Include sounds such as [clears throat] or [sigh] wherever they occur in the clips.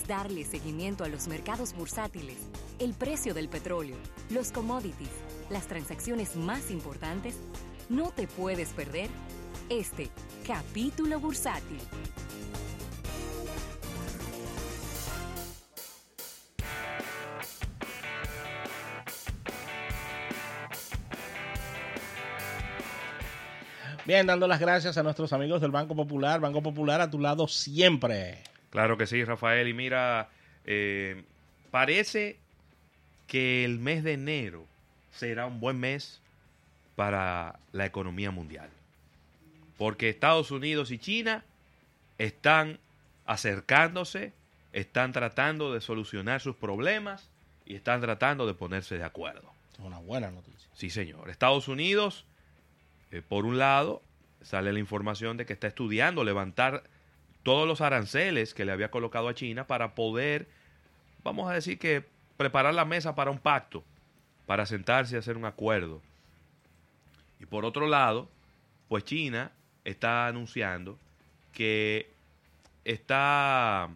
darle seguimiento a los mercados bursátiles, el precio del petróleo, los commodities, las transacciones más importantes, no te puedes perder este capítulo bursátil. Bien, dando las gracias a nuestros amigos del Banco Popular. Banco Popular a tu lado siempre. Claro que sí, Rafael. Y mira, eh, parece que el mes de enero será un buen mes para la economía mundial. Porque Estados Unidos y China están acercándose, están tratando de solucionar sus problemas y están tratando de ponerse de acuerdo. Es una buena noticia. Sí, señor. Estados Unidos eh, por un lado, sale la información de que está estudiando levantar todos los aranceles que le había colocado a China para poder, vamos a decir que, preparar la mesa para un pacto, para sentarse y hacer un acuerdo. Y por otro lado, pues China está anunciando que está,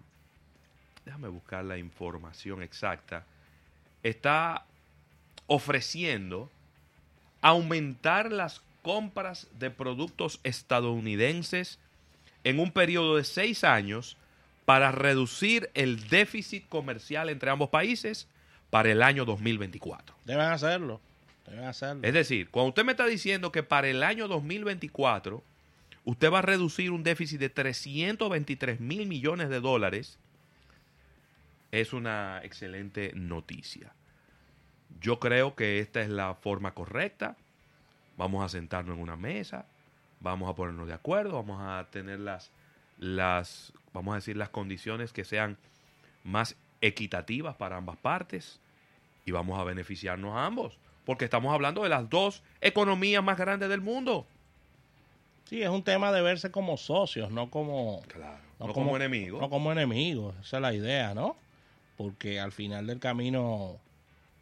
déjame buscar la información exacta, está ofreciendo aumentar las compras de productos estadounidenses en un periodo de seis años para reducir el déficit comercial entre ambos países para el año 2024. Deben hacerlo. Deben hacerlo. Es decir, cuando usted me está diciendo que para el año 2024 usted va a reducir un déficit de 323 mil millones de dólares, es una excelente noticia. Yo creo que esta es la forma correcta vamos a sentarnos en una mesa, vamos a ponernos de acuerdo, vamos a tener las, las, vamos a decir, las condiciones que sean más equitativas para ambas partes y vamos a beneficiarnos a ambos, porque estamos hablando de las dos economías más grandes del mundo. Sí, es un tema de verse como socios, no como, no, como, enemigos. No como enemigos, esa es la idea, ¿no? Porque al final del camino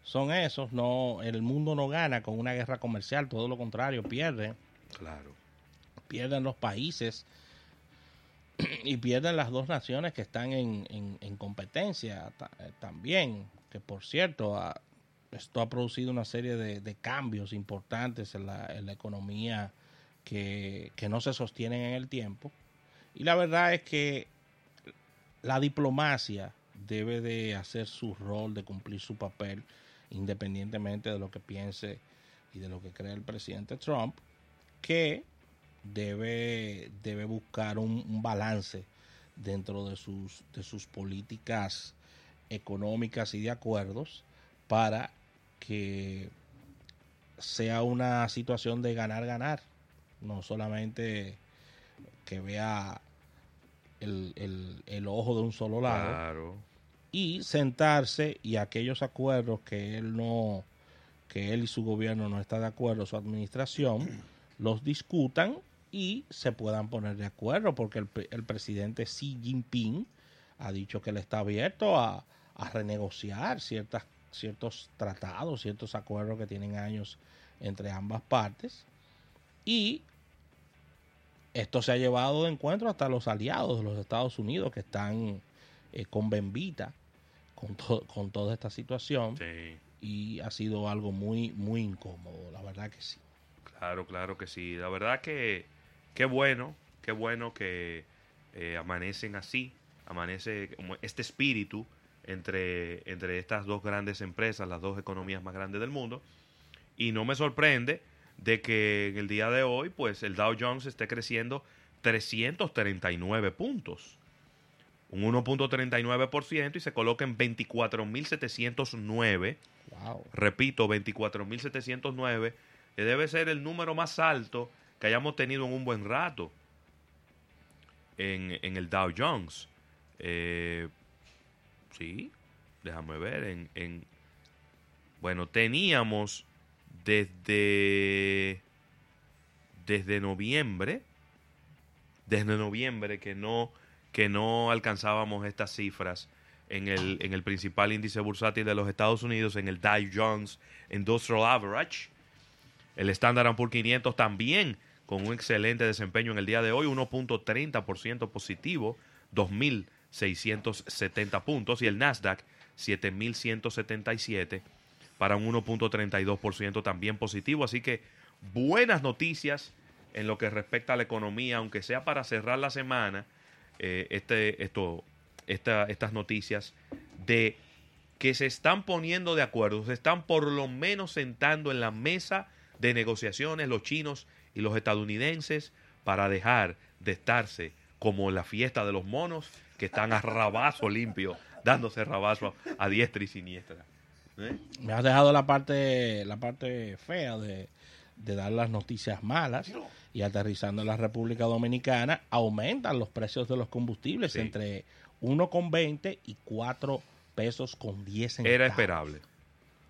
son esos. No, el mundo no gana con una guerra comercial, todo lo contrario, pierde. Claro. Pierden los países [clears throat] y pierden las dos naciones que están en, en, competencia eh, también. Que por cierto, esto ha producido una serie de, cambios importantes en la, en la economía que, que no se sostienen en el tiempo. Y la verdad es que la diplomacia debe de hacer su rol, de cumplir su papel independientemente de lo que piense y de lo que cree el presidente Trump, que debe, debe buscar un, balance dentro de sus, de sus políticas económicas y de acuerdos para que sea una situación de ganar-ganar, no solamente que vea el, el, el, ojo de un solo lado, y sentarse y aquellos acuerdos que él no que él y su gobierno no está de acuerdo, su administración, los discutan y se puedan poner de acuerdo, porque el, el presidente Xi Jinping ha dicho que él está abierto a, a renegociar ciertas, ciertos tratados, ciertos acuerdos que tienen años entre ambas partes. Y esto se ha llevado de encuentro hasta los aliados de los Estados Unidos que están eh, con Bembita con, con toda esta situación. Y ha sido algo muy, muy incómodo, la verdad que sí. Claro, claro que sí. La verdad que qué bueno, qué bueno que eh, amanecen así, amanece como este espíritu entre, entre estas dos grandes empresas, las dos economías más grandes del mundo. Y no me sorprende de que en el día de hoy, pues el Dow Jones esté creciendo 339 puntos un 1.39% y se coloca en 24.709. Wow. Repito, 24.709, que debe ser el número más alto que hayamos tenido en un buen rato en, el Dow Jones. Eh, sí, déjame ver. En, en, bueno, teníamos desde, desde noviembre, desde noviembre que no que no alcanzábamos estas cifras en el, en el principal índice bursátil de los Estados Unidos, en el Dow Jones Industrial Average. El Standard Poor's 500 también con un excelente desempeño en el día de hoy, 1.30% positivo, 670 puntos y el Nasdaq 7177 para un 1.32% también positivo. Así que buenas noticias en lo que respecta a la economía, aunque sea para cerrar la semana, eh, este, esto, esta, estas noticias de que se están poniendo de acuerdo, se están por lo menos sentando en la mesa de negociaciones los chinos y los estadounidenses para dejar de estarse como la fiesta de los monos que están a rabazo limpio, dándose rabazo a diestra y siniestra. ¿Eh? Me has dejado la parte, la parte fea de, de dar las noticias malas y aterrizando en la República Dominicana, aumentan los precios de los combustibles Sí. entre 1,20 y 4 pesos con 10 centavos. Era esperable.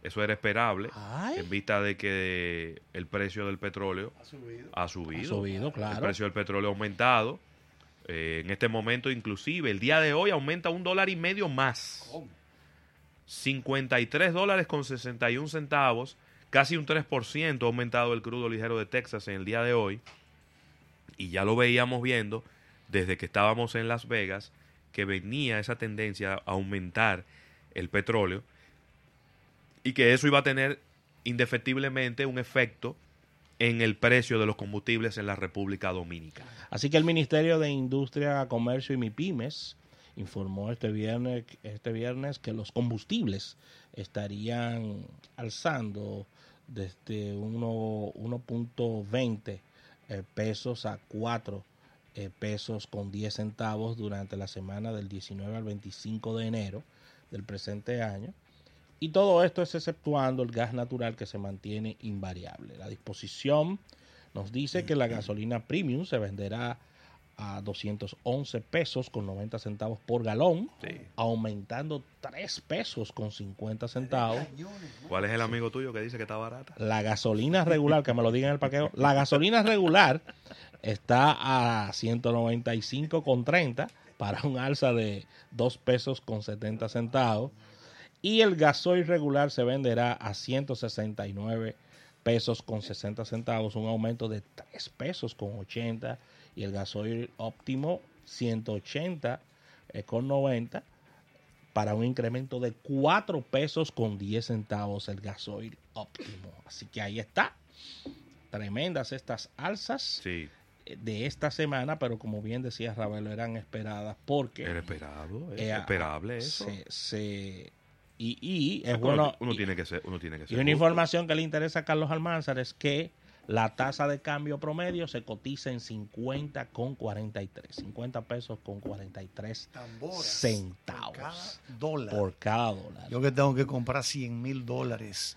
Eso era esperable Ay. en vista de que el precio del petróleo Ha subido. ha subido. Ha subido, claro. El precio del petróleo ha aumentado. Eh, en este momento, inclusive, el día de hoy aumenta un dólar y medio más. ¿Cómo? 53 dólares con 61 centavos, casi un 3% ha aumentado el crudo ligero de Texas en el día de hoy. Y ya lo veíamos viendo desde que estábamos en Las Vegas, que venía esa tendencia a aumentar el petróleo y que eso iba a tener indefectiblemente un efecto en el precio de los combustibles en la República Dominicana. Así que el Ministerio de Industria, Comercio y MIPIMES informó este viernes, este viernes que los combustibles estarían alzando desde uno- 1.20 eh, pesos a 4 eh, pesos con 10 centavos durante la semana del 19 al 25 de enero del presente año. Y todo esto es exceptuando el gas natural que se mantiene invariable. La disposición nos dice que la gasolina premium se venderá a 211 pesos con 90 centavos por galón, Sí. aumentando 3 pesos con 50 centavos. ¿Cuál es el amigo tuyo que dice que está barata? La gasolina regular, que me lo digan en el parqueo, la gasolina regular está a 195,30 para un alza de 2 pesos con 70 centavos. Y el gasoil regular se venderá a 169 pesos con 60 centavos, un aumento de 3 pesos con 80. Y el gasoil óptimo 180 eh, con 90 para un incremento de 4 pesos con 10 centavos el gasoil óptimo. Así que ahí está. Tremendas estas alzas Sí, eh, de esta semana, pero como bien decía Ravelo, eran esperadas porque era esperado, es eh, esperable eso. se, se- y, y es bueno uno, y- tiene que ser, uno tiene que y una justo. información que le interesa a Carlos Almanzar es que la tasa de cambio promedio se cotiza en 50 con 43, 50 pesos con 43 Tamboras. centavos Por cada dólar. por cada dólar. Yo que tengo que comprar 100 mil dólares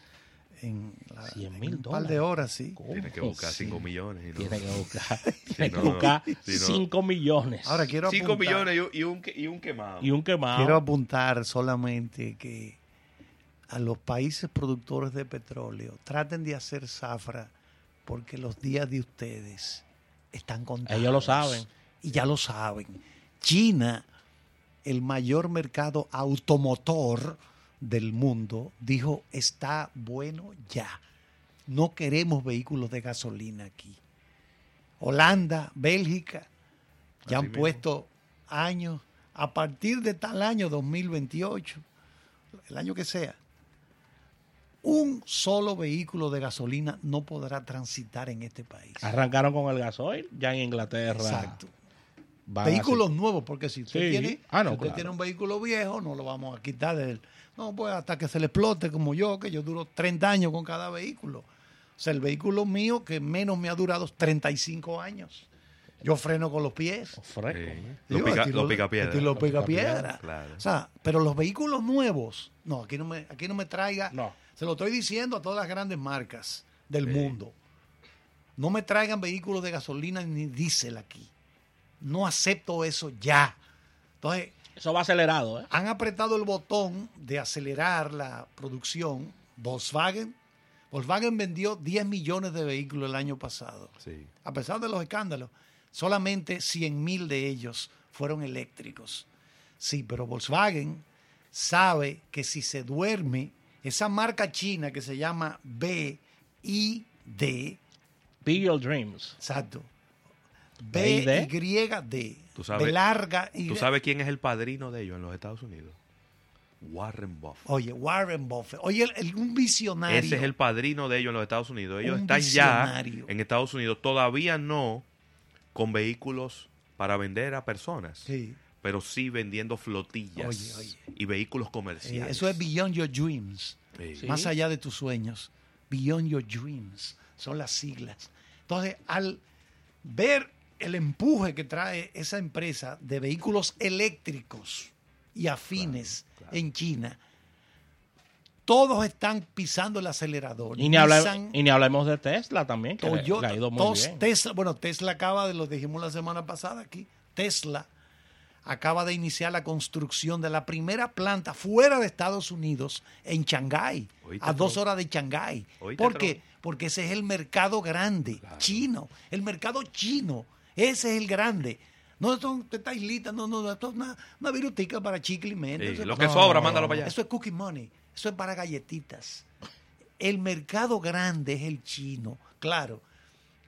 en, la- 100 en mil un par de horas, sí. Tiene que buscar Sí. 5 millones. y no- Tiene que buscar, [laughs] tiene que no, buscar sí, no. 5 millones Ahora quiero 5 apuntar, millones y un, y un, que- y un quemado. y un quemado. quiero apuntar solamente que a los países productores de petróleo traten de hacer zafra porque los días de ustedes están contados. Ellos lo saben. Y ya lo saben. China, el mayor mercado automotor del mundo, dijo, está bueno ya. No queremos vehículos de gasolina aquí. Holanda, Bélgica, ya Así han mismo. puesto años, a partir de tal año 2028, el año que sea, un solo vehículo de gasolina no podrá transitar en este país. Arrancaron con el gasoil, ya en Inglaterra. Exacto. Van a Vehículos nuevos, porque si usted, Sí. tiene, Ah, no, si usted claro. tiene un vehículo viejo, no lo vamos a quitar de él. No, pues hasta que se le explote como yo, que yo duro 30 años con cada vehículo. O sea, el vehículo mío que menos me ha durado es 35 años. Yo freno con los pies. hacer fresco. Sí. Los pica, estilo- los picapiedras. estilo Los picapiedra. picapiedra, claro. O sea, pero los vehículos nuevos, no, aquí no me, aquí no me traiga. No. Se lo estoy diciendo a todas las grandes marcas del Sí. mundo. No me traigan vehículos de gasolina ni diésel aquí. No acepto eso ya. Entonces, Eso va acelerado, ¿eh? han apretado el botón de acelerar la producción. Volkswagen, Volkswagen vendió 10 millones de vehículos el año pasado. Sí. A pesar de los escándalos, solamente 100 mil de ellos fueron eléctricos. Sí, pero Volkswagen sabe que si se duerme, esa marca china que se llama BID, Be Your Dreams. exacto, BID. BYD, Tú sabes, de larga y ¿Tú sabes quién es el padrino de ellos en los Estados Unidos? Warren Buffett. Oye, Warren Buffett. Oye, el- el- un visionario. Ese es el padrino de ellos en los Estados Unidos. Ellos Un están ya visionario. en Estados Unidos, todavía no con vehículos para vender a personas, Sí. pero sí vendiendo flotillas Oye, oye. y vehículos Eh, comerciales. eso es Beyond Your Dreams. Sí. Sí. Más allá de tus sueños. Beyond Your Dreams. Son las siglas. Entonces, al ver el empuje que trae esa empresa de vehículos eléctricos y afines en China, todos están pisando el acelerador. Y ni, y hablemos de Tesla también, que le- Toyota, le ha ido muy tos- bien. Tesla, bueno, Tesla acaba de, lo dijimos la semana pasada aquí, Tesla acaba de iniciar la construcción de la primera planta fuera de Estados Unidos en Shanghái, a dos Tron. horas de Shanghái. ¿Por qué? Porque ese es el mercado grande, chino, el mercado chino, ese es el grande. No son esta islita, no, no, esto es una, una virutica para chicle y menta. Sí, Eso es lo que sobra, mándalo para allá. Eso es cookie money, eso es para galletitas. El mercado grande es el chino. Claro,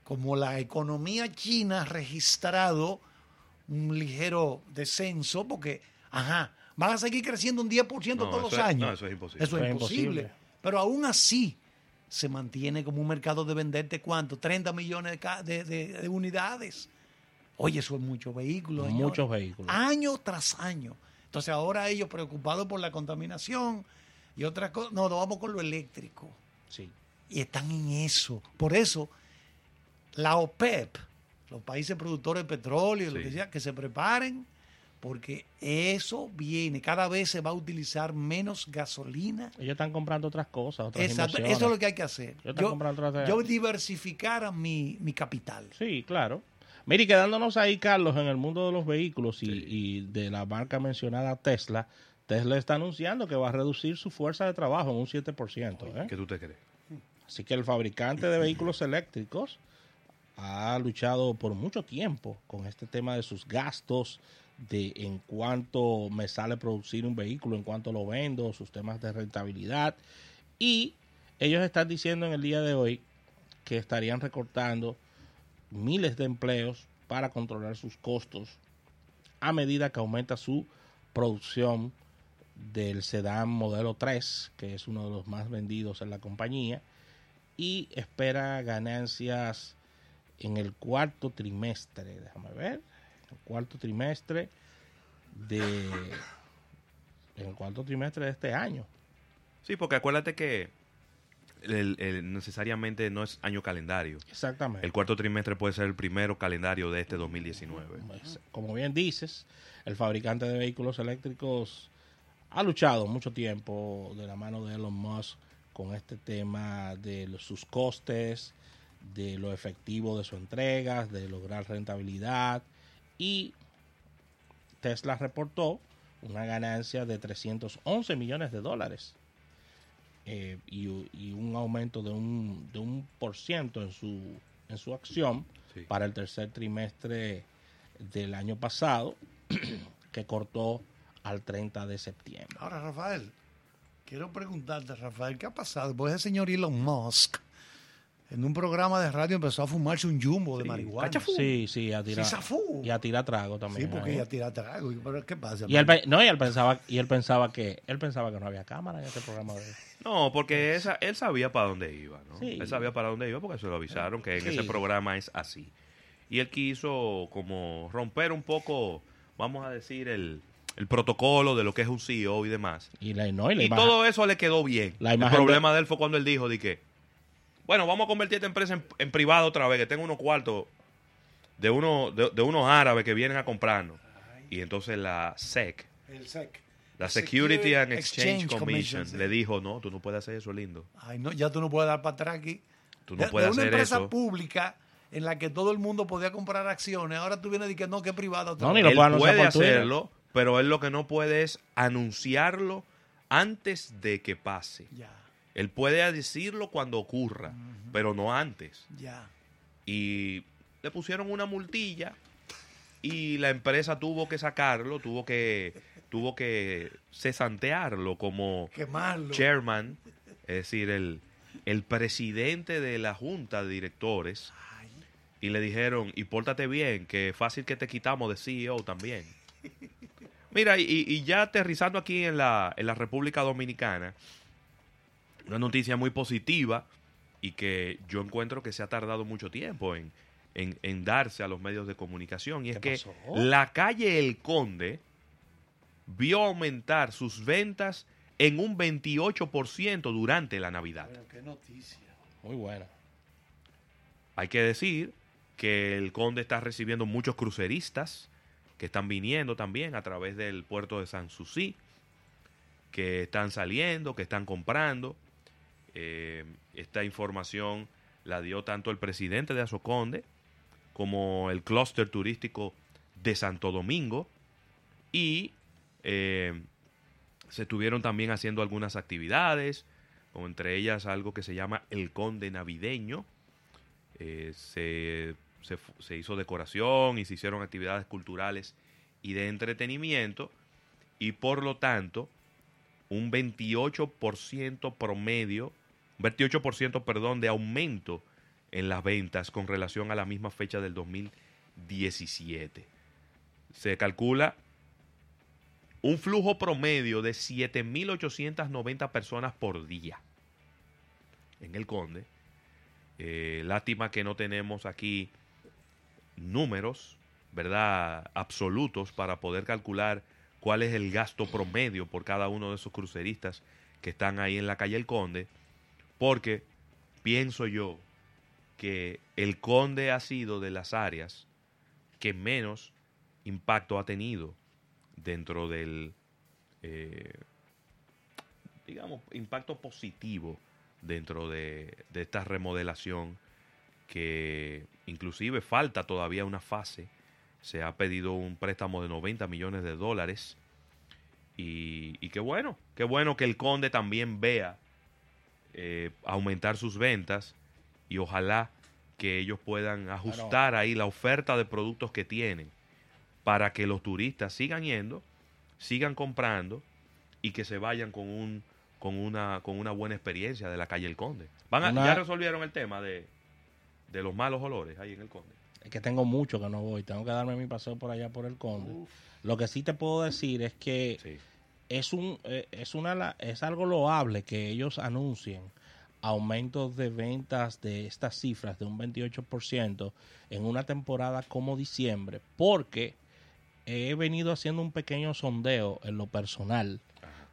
como la economía china ha registrado un ligero descenso, porque, ajá, van a seguir creciendo un 10% No, todos los es- años. no, eso es imposible. Eso es Eso es imposible. imposible. Pero aún así se mantiene como un mercado de venderte cuánto, 30 millones de, ca- de- de- de unidades. Oye, eso es muchos vehículos. señores. Muchos vehículos. Año tras año. Entonces ahora ellos preocupados por la contaminación y otras cosas. No, nos vamos con lo eléctrico. Sí. Y están en eso. Por eso, la OPEP, los países productores de petróleo, lo Sí. que sea, que se preparen, porque eso viene. Cada vez se va a utilizar menos gasolina. Ellos están comprando otras cosas, otras Exacto, inversiones. eso es lo que hay que hacer. Yo otras- yo diversificara mi, mi capital. Sí, claro. Mire, quedándonos ahí, Carlos, en el mundo de los vehículos y, Sí. y de la marca mencionada Tesla, Tesla está anunciando que va a reducir su fuerza de trabajo en un 7%. ¿eh? ¿Qué tú te crees? Así que el fabricante de vehículos eléctricos ha luchado por mucho tiempo con este tema de sus gastos, de en cuánto me sale producir un vehículo, en cuánto lo vendo, sus temas de rentabilidad. Y ellos están diciendo en el día de hoy que estarían recortando miles de empleos para controlar sus costos a medida que aumenta su producción del sedán modelo 3, que es uno de los más vendidos en la compañía, y espera ganancias en el cuarto trimestre, déjame ver, el cuarto trimestre de en el cuarto trimestre de este año. Sí, porque acuérdate que el- el- necesariamente no es año calendario. Exactamente. El cuarto trimestre puede ser el primero calendario de este 2019. Pues, como bien dices, el fabricante de vehículos eléctricos ha luchado mucho tiempo de la mano de Elon Musk con este tema de los- sus costes, de lo efectivo de sus entregas, de lograr rentabilidad y Tesla reportó una ganancia de 311 millones de dólares eh, y, y un aumento de un, de un por ciento en su, en su acción Sí. para el tercer trimestre del año pasado, [clears throat] que cortó al 30 de septiembre. Ahora, Rafael, quiero preguntarte, Rafael, ¿qué ha pasado? Pues el señor Elon Musk en un programa de radio empezó a fumarse un jumbo de Sí, marihuana. cachafú. Sí, sí, a tirar, Sí, zafú. y a tirar trago Sí, también. porque ahí. ya tira trago. ¿Pero qué pasa? y él, pe- no, y él pensaba, y él pensaba que, él pensaba que no había cámara en este programa de No, porque esa, él sabía para dónde iba, ¿no? Sí. Él sabía para dónde iba porque se lo avisaron que en Sí. ese programa es así. Y él quiso como romper un poco, vamos a decir, el, el protocolo de lo que es un CEO y demás. y la, no, y la Y imagen- todo eso le quedó bien. La el problema de... él fue cuando él dijo de que, bueno, vamos a convertir esta empresa en, en privado otra vez, que tengo unos cuartos de, uno, de, de unos árabes que vienen a comprarnos. Y entonces la SEC, El SEC. la Security and Exchange, Exchange Commission, Commission, le dijo, no, tú no puedes hacer eso, lindo. Ay, no, ya tú no puedes dar para atrás aquí. Tú De- no puedes de una hacer empresa eso. pública en la que todo el mundo podía comprar acciones, ahora tú vienes y que no, que es privada. otra No, ni lo él anunciar puede hacerlo, pero él lo que no puede es anunciarlo antes de que pase. Ya, Él puede decirlo cuando ocurra, pero no antes. ya. Y le pusieron una multilla y la empresa tuvo que sacarlo, tuvo que tuvo que cesantearlo como Quemarlo. chairman, es decir, el, el presidente de la junta de directores Ay, y le dijeron, y pórtate bien, que fácil que te quitamos de CEO también. [laughs] Mira, y, y ya aterrizando aquí en la, en la República Dominicana, una noticia muy positiva y que yo encuentro que se ha tardado mucho tiempo en, en, en darse a los medios de comunicación. Y es ¿Qué que pasó? la calle El Conde vio aumentar sus ventas en un 28% durante la Navidad. qué noticia. Muy buena. Hay que decir que el Conde está recibiendo muchos cruceristas que están viniendo también a través del puerto de San Susi, que están saliendo, que están comprando. Eh, esta información la dio tanto el presidente de Azoconde como el clúster turístico de Santo Domingo y eh, se estuvieron también haciendo algunas actividades, como entre ellas algo que se llama el Conde Navideño. Eh, se, se se hizo decoración y se hicieron actividades culturales y de entretenimiento y por lo tanto un 28% promedio, 28% perdón, de aumento en las ventas con relación a la misma fecha del 2017. Se calcula un flujo promedio de 7.890 personas por día en el Conde. Eh, lástima que no tenemos aquí números, ¿verdad? Absolutos para poder calcular cuál es el gasto promedio por cada uno de esos cruceristas que están ahí en la calle El Conde, porque pienso yo que el Conde ha sido de las áreas que menos impacto ha tenido dentro del, eh, digamos, impacto positivo dentro de, esta remodelación que inclusive falta todavía una fase. Se ha pedido un préstamo de 90 millones de dólares. Y qué bueno, qué bueno que el conde también vea eh, aumentar sus ventas y ojalá que ellos puedan ajustar ahí la oferta de productos que tienen para que los turistas sigan yendo, sigan comprando y que se vayan con un con una con una buena experiencia de la calle El Conde. Van a- Una- ya resolvieron el tema de, de los malos olores ahí en El Conde. Es que tengo mucho que no voy. Tengo que darme mi paseo por allá por el Conde. Lo que sí te puedo decir es que Sí. Es un eh, es una la- es algo loable que ellos anuncien aumentos de ventas de estas cifras de un 28% en una temporada como diciembre, porque he venido haciendo un pequeño sondeo en lo personal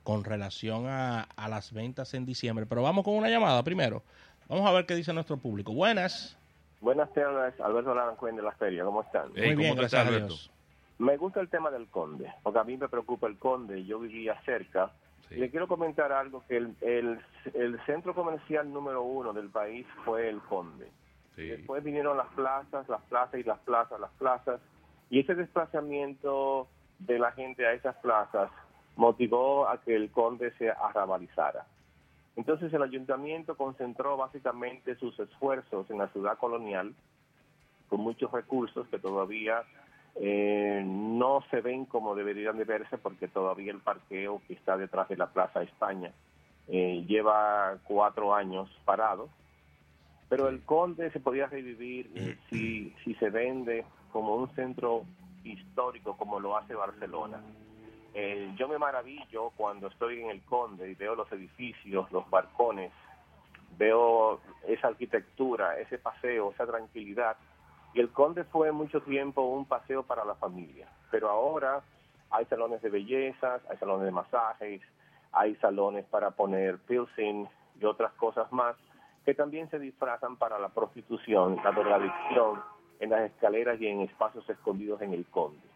con relación a, a las ventas en diciembre. Pero vamos con una llamada primero. Vamos a ver qué dice nuestro público. Buenas. Buenas tardes, Alberto Larancuén de la Feria, ¿cómo están? Hey, Muy ¿cómo bien, te gracias a? Dios. Me gusta el tema del Conde, porque a mí me preocupa el Conde, yo vivía cerca. Sí. Le quiero comentar algo, que el, el, el centro comercial número uno del país fue el Conde. Sí. Después vinieron las plazas, las plazas y las plazas, las plazas. Y ese desplazamiento de la gente a esas plazas motivó a que el Conde se arrabalizara. Entonces el ayuntamiento concentró básicamente sus esfuerzos en la ciudad colonial, con muchos recursos que todavía eh, no se ven como deberían de verse porque todavía el parqueo que está detrás de la Plaza España eh, lleva cuatro años parado. Pero el Conde se podía revivir eh, si, si se vende como un centro histórico como lo hace Barcelona. Eh, yo me maravillo cuando estoy en el Conde y veo los edificios, los balcones, veo esa arquitectura, ese paseo, esa tranquilidad. Y el Conde fue mucho tiempo un paseo para la familia, pero ahora hay salones de bellezas, hay salones de masajes, hay salones para poner piercing y otras cosas más que también se disfrazan para la prostitución, la drogadicción en las escaleras y en espacios escondidos en el Conde.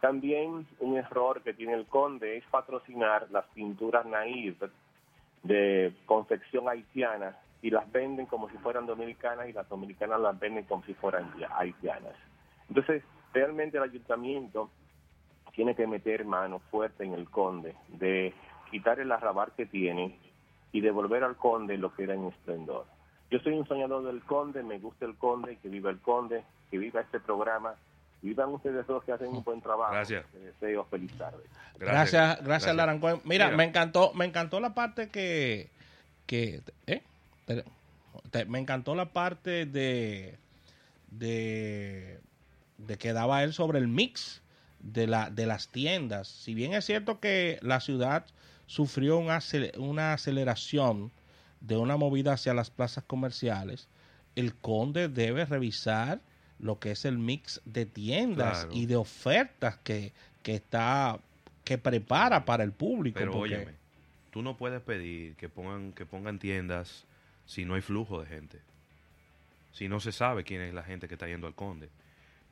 También un error que tiene el Conde es patrocinar las pinturas naive de confección haitiana y las venden como si fueran dominicanas y las dominicanas las venden como si fueran haitianas. Entonces, realmente el ayuntamiento tiene que meter mano fuerte en el conde, de quitar el arrabar que tiene y devolver al conde lo que era en esplendor. Yo soy un soñador del conde, me gusta el conde, que viva el conde, que viva este programa, vivan ustedes dos que hacen un buen trabajo. Gracias. Les deseo feliz tarde. Gracias, gracias, Larancuén. Mira, Mira. me encantó, me encantó la parte que, que, ¿eh? Te- te- me encantó la parte de, de, de que daba él sobre el mix de, la, de las tiendas. Si bien es cierto que la ciudad sufrió una, acel- una aceleración de una movida hacia las plazas comerciales, el conde debe revisar lo que es el mix de tiendas Claro. y de ofertas que, que está que prepara para el público. Pero porque- óyeme, tú no puedes pedir que pongan, que pongan tiendas si no hay flujo de gente. Si no se sabe quién es la gente que está yendo al Conde.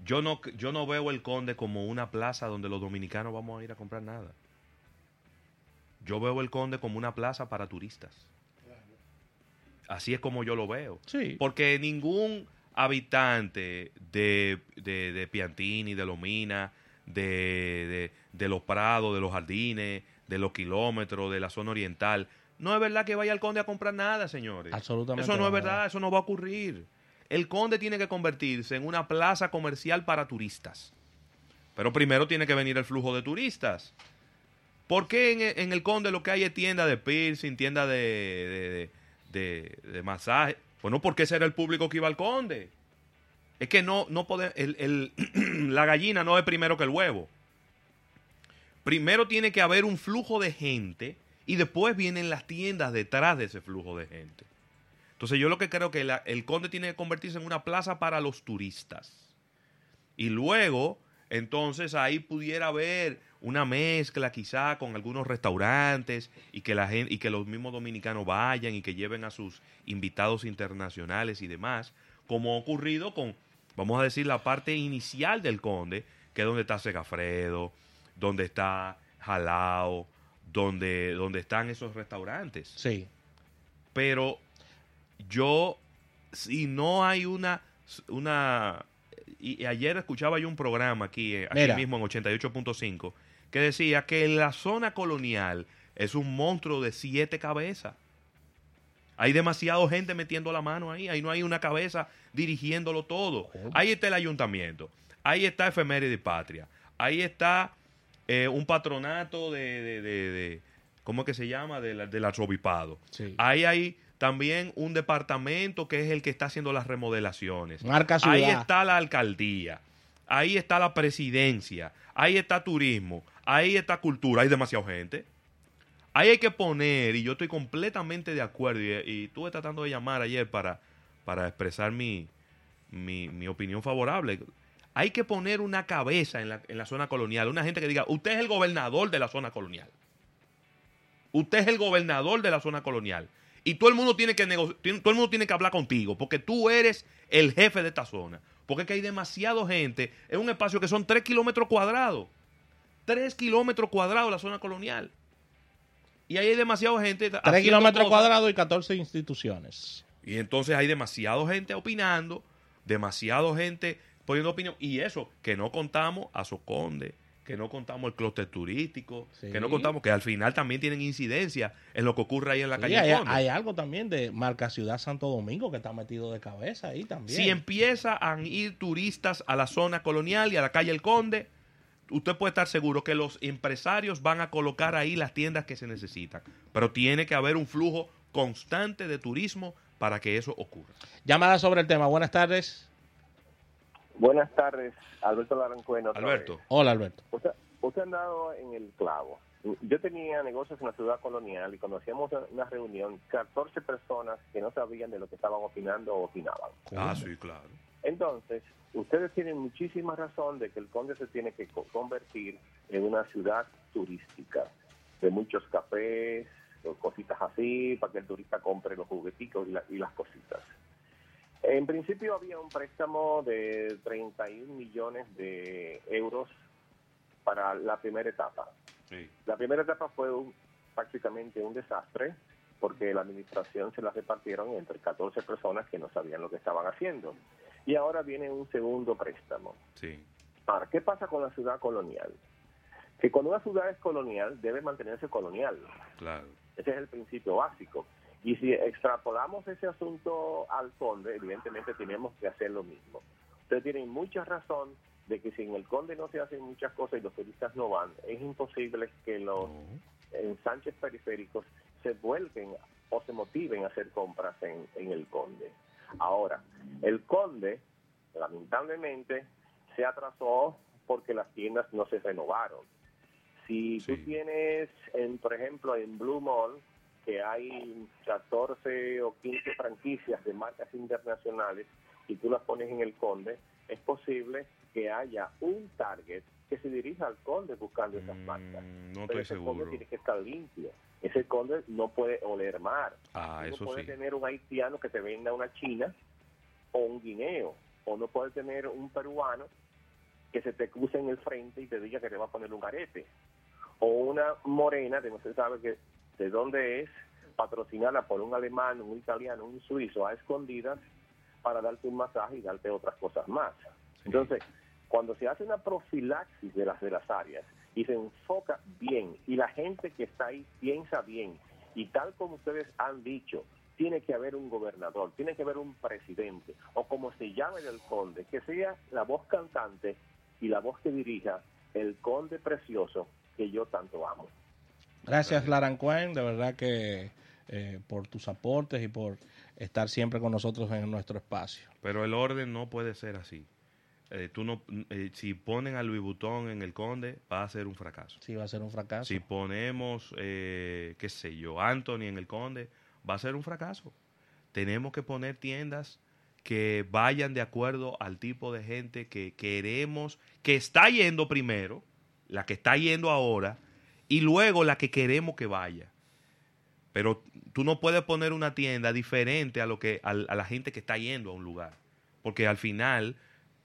Yo no, yo no veo el Conde como una plaza donde los dominicanos vamos a ir a comprar nada. Yo veo el Conde como una plaza para turistas. Así es como yo lo veo. Sí. Porque ningún habitante de, de, de Piantini, de Lomina, de, de, de los prados, de los jardines, de los kilómetros, de la zona oriental, no es verdad que vaya al conde a comprar nada, señores. Absolutamente Eso no es verdad, eso no va a ocurrir. El conde tiene que convertirse en una plaza comercial para turistas. Pero primero tiene que venir el flujo de turistas. ¿Por qué en, en el Conde lo que hay es tienda de piercing, tienda de, de, de, de- de masaje? Bueno, porque ese era el público que iba al Conde. Es que no, no podemos, el, el- [clears throat] la gallina no es primero que el huevo. Primero tiene que haber un flujo de gente y después vienen las tiendas detrás de ese flujo de gente. Entonces yo lo que creo que el Conde tiene que convertirse en una plaza para los turistas. Y luego, entonces ahí pudiera haber una mezcla quizá con algunos restaurantes y que la gente y que los mismos dominicanos vayan y que lleven a sus invitados internacionales y demás, como ha ocurrido con vamos a decir la parte inicial del Conde, que es donde está Segafredo, donde está Jalao, donde donde están esos restaurantes Sí. pero yo si no hay una una y, ayer escuchaba yo un programa aquí, eh, aquí Mira. mismo en 88.5 que decía que la zona colonial es un monstruo de siete cabezas hay demasiada gente metiendo la mano ahí ahí no hay una cabeza dirigiéndolo todo ahí está el ayuntamiento ahí está efeméride y patria ahí está eh, un patronato de, de, de- de- ¿cómo es que se llama? De la- del arzobispado Sí. Ahí hay también un departamento que es el que está haciendo las remodelaciones. Marca ciudad. Ahí está la alcaldía. Ahí está la presidencia. Ahí está turismo. Ahí está cultura. Hay demasiada gente. Ahí hay que poner, y yo estoy completamente de acuerdo, y, y estuve tratando de llamar ayer para, para expresar mi, mi, mi opinión favorable. Hay que poner una cabeza en la, en la zona colonial, una gente que diga, usted es el gobernador de la zona colonial. Usted es el gobernador de la zona colonial. Y todo el mundo tiene que todo el mundo tiene que hablar contigo, porque tú eres el jefe de esta zona. Porque es que hay demasiada gente en un espacio que son 3 kilómetros cuadrados. 3 kilómetros cuadrados la zona colonial. Y ahí hay demasiada gente. 3 haciendo kilómetros cuadrados y 14 instituciones. Y entonces hay demasiada gente opinando, demasiada gente poniendo opinión. Y eso, que no contamos a Soconde, que no contamos el clúster turístico, Sí. que no contamos que al final también tienen incidencia en lo que ocurre ahí en la Sí, calle hay, Conde. hay algo también de Marca Ciudad Santo Domingo que está metido de cabeza ahí también. Si empieza a ir turistas a la zona colonial y a la calle El Conde, usted puede estar seguro que los empresarios van a colocar ahí las tiendas que se necesitan. Pero tiene que haber un flujo constante de turismo para que eso ocurra. Llamada sobre el tema. Buenas tardes. Buenas tardes, Alberto Larancueno. Alberto. vez. Hola, Alberto. Usted, usted ha andado en el clavo. Yo tenía negocios en la ciudad colonial y cuando hacíamos una reunión, 14 personas que no sabían de lo que estaban opinando o opinaban. Ah, sí, claro. Entonces, ustedes tienen muchísima razón de que el Conde se tiene que co- convertir en una ciudad turística, de muchos cafés, o cositas así, para que el turista compre los jugueticos y, la- y las cositas. En principio había un préstamo de 31 millones de euros para la primera etapa. Sí. La primera etapa fue un- prácticamente un desastre porque la administración se la repartieron entre 14 personas que no sabían lo que estaban haciendo. Y ahora viene un segundo préstamo. Sí. Ahora, ¿qué pasa con la ciudad colonial? Que cuando una ciudad es colonial, debe mantenerse colonial. Claro. Ese es el principio básico. Y si extrapolamos ese asunto al conde, evidentemente tenemos que hacer lo mismo. Ustedes tienen mucha razón de que si en el conde no se hacen muchas cosas y los turistas no van, es imposible que los ensanches periféricos se vuelquen o se motiven a hacer compras en, en el conde. Ahora, el conde Lamentablemente se atrasó porque las tiendas no se renovaron. Si Sí. tú tienes, en, por ejemplo, en Blue Mall, que hay 14 o 15 franquicias de marcas internacionales y tú las pones en el Conde, es posible que haya un target que se dirija al Conde buscando esas Mm, marcas. no Pero estoy ese Conde tiene que estar limpio. Ese Conde no puede oler mar. Ah, eso no puedes sí. tener un haitiano que te venda una china o un guineo, o no puedes tener un peruano que se te cruce en el frente y te diga que te va a poner un arete, o una morena que no se sabe que, de dónde es, patrocinada por un alemán, un italiano, un suizo a escondidas para darte un masaje y darte otras cosas más. Entonces, cuando se hace una profilaxis de las de las áreas y se enfoca bien y la gente que está ahí piensa bien y tal como ustedes han dicho, tiene que haber un gobernador, tiene que haber un presidente o como se llame el conde, que sea la voz cantante y la voz que dirija el conde precioso que yo tanto amo. Gracias, Larancuén, de verdad que eh, por tus aportes y por estar siempre con nosotros en nuestro espacio. Pero el orden no puede ser así. Eh, tú no, eh, si ponen a Louis Vuitton en el Conde, va a ser un fracaso. Sí, va a ser un fracaso. Si ponemos, eh, qué sé yo, Anthony en el Conde, va a ser un fracaso. Tenemos que poner tiendas que vayan de acuerdo al tipo de gente que queremos, que está yendo primero, la que está yendo ahora, y luego la que queremos que vaya. Pero tú no puedes poner una tienda diferente a lo que a, la gente que está yendo a un lugar, porque al final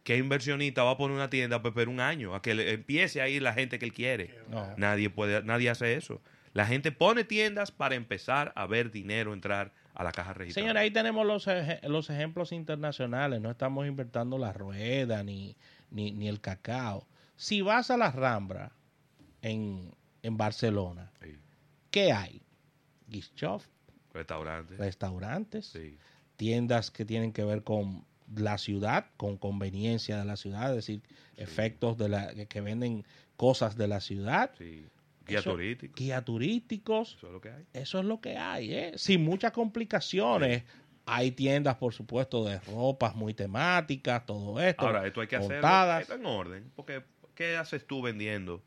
¿qué inversionista va a poner una tienda para esperar un año a que le empiece a ir la gente que él quiere? No. Nadie puede, nadie hace eso. La gente pone tiendas para empezar a ver dinero entrar a la caja registrada. Señora, ahí tenemos los, los ejemplos internacionales. No estamos inventando la rueda ni, ni, ni el cacao. Si vas a la Rambra en, en Barcelona, Sí. ¿qué hay? Shop, Restaurantes. restaurantes, Sí. tiendas que tienen que ver con la ciudad, con conveniencia de la ciudad, es decir, efectos de la que, venden cosas de la ciudad, sí. Guía Eso- turístico. guía turísticos, Eso es lo que hay. eso es lo que hay, ¿eh? Sin muchas complicaciones. Hay tiendas, por supuesto, de ropas muy temáticas, todo esto. Ahora, esto hay que hacerlo montadas. esto en orden. Porque, ¿qué haces tú vendiendo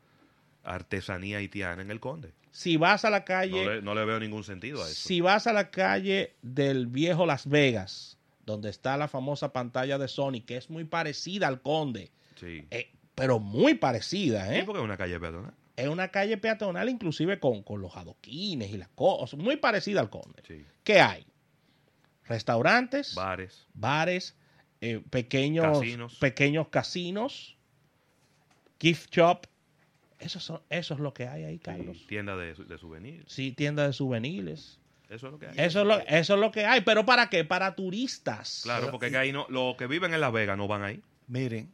artesanía haitiana en el Conde? Si vas a la No calle, le, no le veo ningún sentido a eso. si vas a la calle del viejo Las Vegas, donde está la famosa pantalla de Sony, que es muy parecida al Conde, Sí. eh, pero muy parecida, Sí, ¿eh? porque es una calle peatonal. Es una calle peatonal, inclusive con, con los adoquines y las cosas, muy parecida al Conde. Sí. ¿Qué hay? Restaurantes, Bares. bares, eh, pequeños, Casinos. pequeños casinos, gift shop. Eso, son, eso es lo que hay ahí, Carlos. Sí, tiendas de, de souvenirs. Sí, tiendas de souvenirs. Eso es lo que hay. Eso es, lo, eso es lo que hay. ¿Pero para qué? Para turistas. Claro, porque es que ahí no, los que viven en Las Vegas no van ahí. Miren,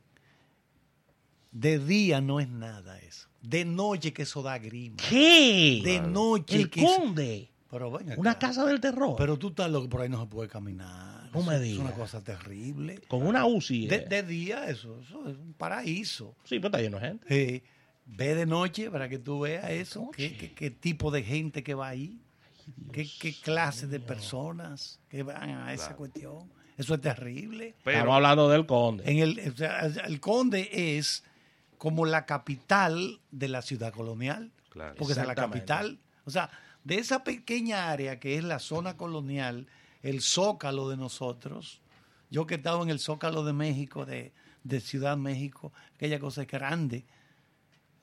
de día no es nada eso. De noche que eso da grima. ¿Qué? De noche El que eso- Conde. Pero ven acá. Una casa del terror. Pero tú estás loco, por ahí no se puede caminar. No Eso me Es digas. una cosa terrible. con una UCI. De, eh. de día eso, eso es un paraíso. Sí, pero está lleno de gente. Eh, ve de noche para que tú veas eso. ¿Qué, qué, qué tipo de gente que va ahí? ¿Qué, qué clase de personas que van a esa Claro. cuestión? Eso es terrible. Estamos hablando del Conde. En el, o sea, el Conde es como la capital de la ciudad colonial, Claro. porque es la capital. O sea, de esa pequeña área que es la zona colonial, el zócalo de nosotros, yo que he estado en el zócalo de México, de, de Ciudad México, aquella cosa es grande.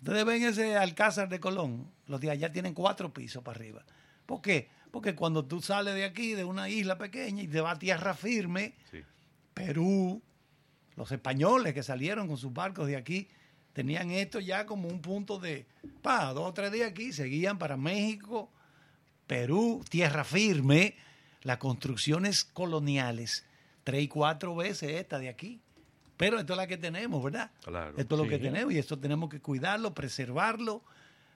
Ustedes ven ese Alcázar de Colón, los de allá tienen cuatro pisos para arriba. ¿Por qué? Porque cuando tú sales de aquí, de una isla pequeña, y te vas a tierra firme, sí. Perú, los españoles que salieron con sus barcos de aquí, tenían esto ya como un punto de, pa, dos o tres días aquí, seguían para México, Perú, tierra firme, las construcciones coloniales, tres y cuatro veces esta de aquí. Pero esto es la que tenemos, ¿verdad? Claro. Esto es lo Sí. que tenemos y esto tenemos que cuidarlo, preservarlo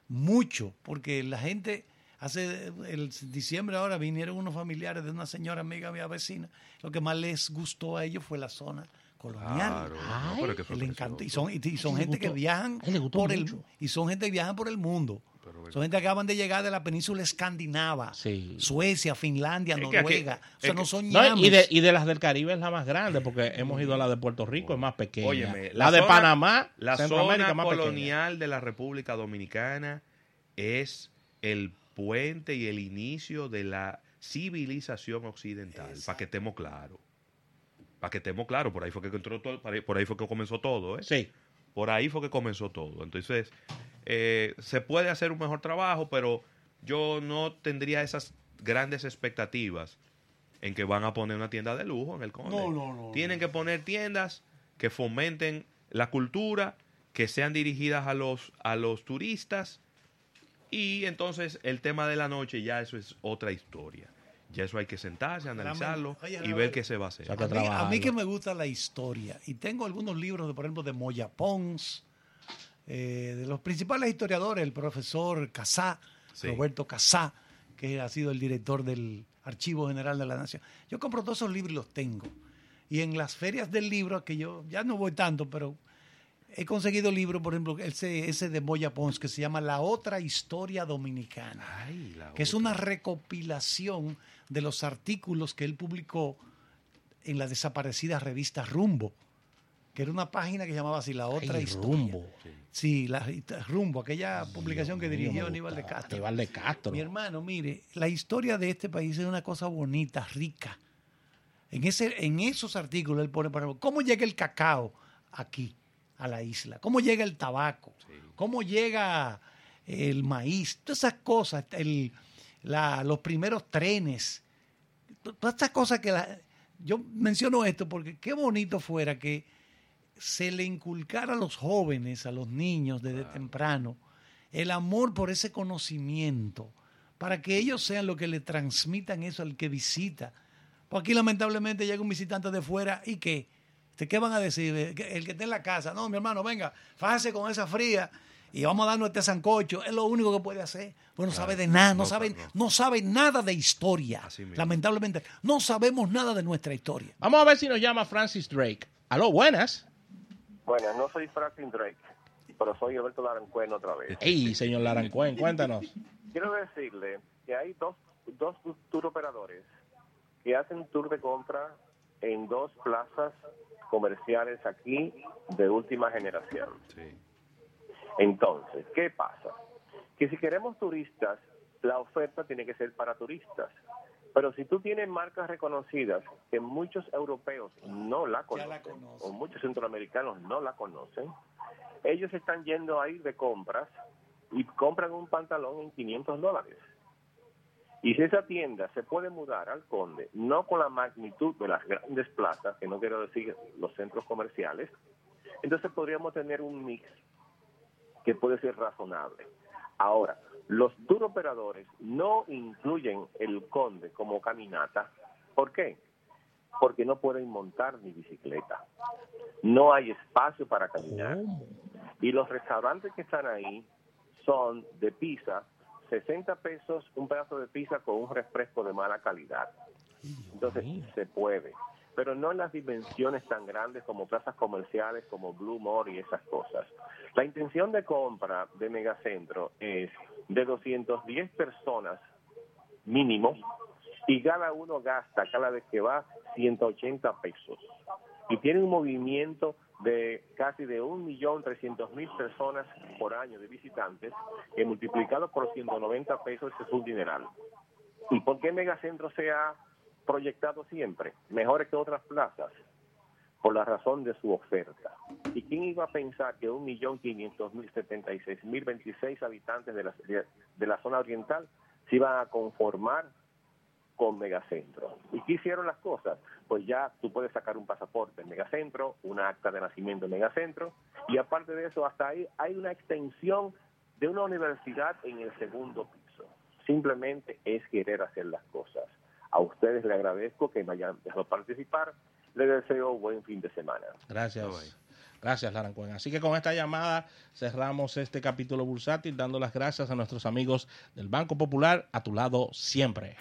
mucho, porque la gente, hace el diciembre ahora vinieron unos familiares de una señora amiga mía vecina, lo que más les gustó a ellos fue la zona colonial. Claro, no, Ay, pero que le encantó. Y son, y son gente que viajan por el y son gente que viajan por el mundo. Pero. Son gente que acaban de llegar de la península escandinava, Sí. Suecia, Finlandia, Es que aquí- Noruega. o sea, no son No, y, de, y de las del Caribe es la más grande, porque hemos ido a la de Puerto Rico, es más pequeña. Óyeme, la, la de zona- Panamá, La Centroamérica, zona más pequeña. colonial de la República Dominicana es el puente y el inicio de la civilización occidental, para que estemos claros. Para que estemos claros, por ahí fue que entró todo, por ahí- fue que comenzó todo, ¿eh? Sí. Por ahí fue que comenzó todo. Entonces, eh, se puede hacer un mejor trabajo, pero yo no tendría esas grandes expectativas en que van a poner una tienda de lujo en el Conde. No, no, no, Tienen que poner tiendas que fomenten la cultura, que sean dirigidas a los, a los turistas. Y entonces el tema de la noche ya eso es otra historia. Ya eso hay que sentarse, analizarlo Oye, y ver qué se va a hacer. o sea, que A mí, a mí trabajarlo. que me gusta la historia, y tengo algunos libros, de, por ejemplo, de Moya Pons, eh, de los principales historiadores, el profesor Casá, Sí. Roberto Casá, que ha sido el director del Archivo General de la Nación. Yo compro todos esos libros y los tengo. Y en las ferias del libro, que yo ya no voy tanto, pero he conseguido libros, por ejemplo, ese, ese de Moya Pons, que se llama La Otra Historia Dominicana Ay, que es una recopilación de los artículos que él publicó en la desaparecida revista Rumbo, que era una página que llamaba así La Otra Ay, Historia. rumbo. Sí, la, Rumbo, aquella publicación que dirigió Aníbal de. Castro. Aníbal de Castro. Mi hermano, mire, la historia de este país es una cosa bonita, rica. En, ese, en esos artículos él pone, por ejemplo, cómo llega el cacao aquí, a la isla, cómo llega el tabaco, cómo llega el maíz, todas esas cosas, el, la- los primeros trenes, to- todas estas cosas que la- yo menciono esto porque qué bonito fuera que se le inculcara a los jóvenes, a los niños desde temprano, el amor por ese conocimiento, para que ellos sean los que le transmitan eso al que visita. Porque aquí lamentablemente llega un visitante de fuera y ¿qué? ¿Este ¿Qué van a decir? El que el que está en la casa, no, mi hermano, venga, fájese con esa fría y vamos a darnos este sancocho. Es lo único que puede hacer. Pues no sabe de nada, no, No sabe, no. no sabe nada de historia. Lamentablemente, no sabemos nada de nuestra historia. Vamos a ver si nos llama Francis Drake. Aló, buenas. Bueno, no soy Franklin Drake, pero soy Alberto Larancueno otra vez. Ey, señor Larancuén, cuéntanos. Quiero decirle que hay dos, dos tour operadores que hacen tour de compra en dos plazas comerciales aquí de última generación. Sí. Entonces, ¿qué pasa? Que si queremos turistas, la oferta tiene que ser para turistas. Pero si tú tienes marcas reconocidas que muchos europeos no la Ya la conocen, conocen. o muchos centroamericanos no la conocen, ellos están yendo ahí de compras y compran un pantalón en 500 dólares. Y si esa tienda se puede mudar al Conde, no con la magnitud de las grandes plazas, que no quiero decir los centros comerciales, entonces podríamos tener un mix que puede ser razonable. Ahora, los tour operadores no incluyen el Conde como caminata. ¿Por qué? Porque no pueden montar ni bicicleta. No hay espacio para caminar. Y los restaurantes que están ahí son de pizza, 60 pesos un pedazo de pizza con un refresco de mala calidad. Entonces, se puede. Pero no en las dimensiones tan grandes como plazas comerciales, como Blue Mall y esas cosas. La intención de compra de Megacentro es de 210 personas mínimo y cada uno gasta cada vez que va 180 pesos. Y tiene un movimiento de casi de 1.300.000 personas por año de visitantes, que multiplicado por 190 pesos es un dineral. ¿Y por qué Megacentro se ha proyectado siempre mejores que otras plazas? Por la razón de su oferta. ¿Y quién iba a pensar que 1.500.076.000, 26 habitantes de la, de la zona oriental se iban a conformar con Megacentro. ¿Y qué hicieron las cosas? Pues ya tú puedes sacar un pasaporte en Megacentro, una acta de nacimiento en Megacentro, y aparte de eso, hasta ahí hay una extensión de una universidad en el segundo piso. Simplemente es querer hacer las cosas. A ustedes les agradezco que me hayan dejado participar. Les deseo buen fin de semana. Gracias. Bye. Gracias, Larancuén. Así que con esta llamada cerramos este capítulo bursátil, dando las gracias a nuestros amigos del Banco Popular, a tu lado siempre.